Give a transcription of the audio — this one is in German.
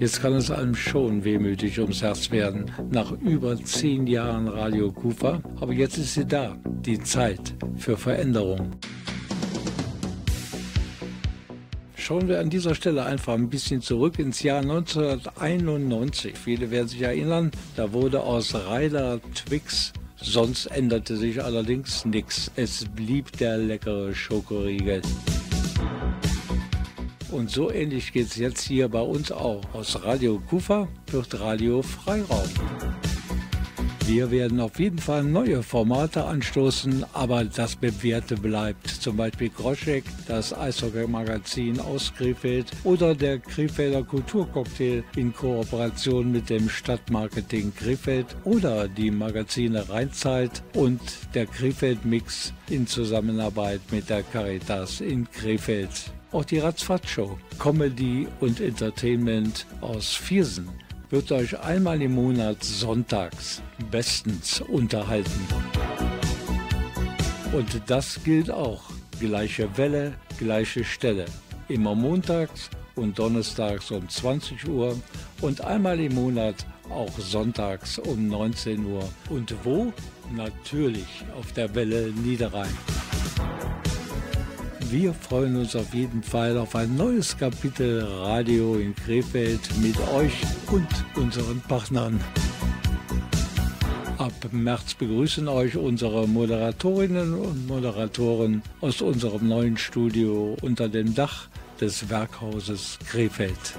Jetzt kann es einem schon wehmütig ums Herz werden, nach über zehn Jahren Radio Kufa. Aber jetzt ist sie da, die Zeit für Veränderung. Schauen wir an dieser Stelle einfach ein bisschen zurück ins Jahr 1991. Viele werden sich erinnern, da wurde aus Ryder Twix Sonst änderte sich allerdings nichts. Es blieb der leckere Schokoriegel. Und so ähnlich geht es jetzt hier bei uns auch. Aus Radio Kufa wird Radio Freiraum. Wir werden auf jeden Fall neue Formate anstoßen, aber das Bewährte bleibt. Zum Beispiel Groschek, das Eishockey-Magazin aus Krefeld oder der Krefelder Kulturcocktail in Kooperation mit dem Stadtmarketing Krefeld oder die Magazine Rheinzeit und der Krefeld-Mix in Zusammenarbeit mit der Caritas in Krefeld. Auch die Ratzfatz-Show, Comedy und Entertainment aus Viersen wird euch einmal im Monat sonntags bestens unterhalten. Und das gilt auch. Gleiche Welle, gleiche Stelle. Immer montags und donnerstags um 20 Uhr und einmal im Monat auch sonntags um 19 Uhr. Und wo? Natürlich auf der Welle Niederrhein. Wir freuen uns auf jeden Fall auf ein neues Kapitel Radio in Krefeld mit euch und unseren Partnern. Ab März begrüßen euch unsere Moderatorinnen und Moderatoren aus unserem neuen Studio unter dem Dach des Werkhauses Krefeld.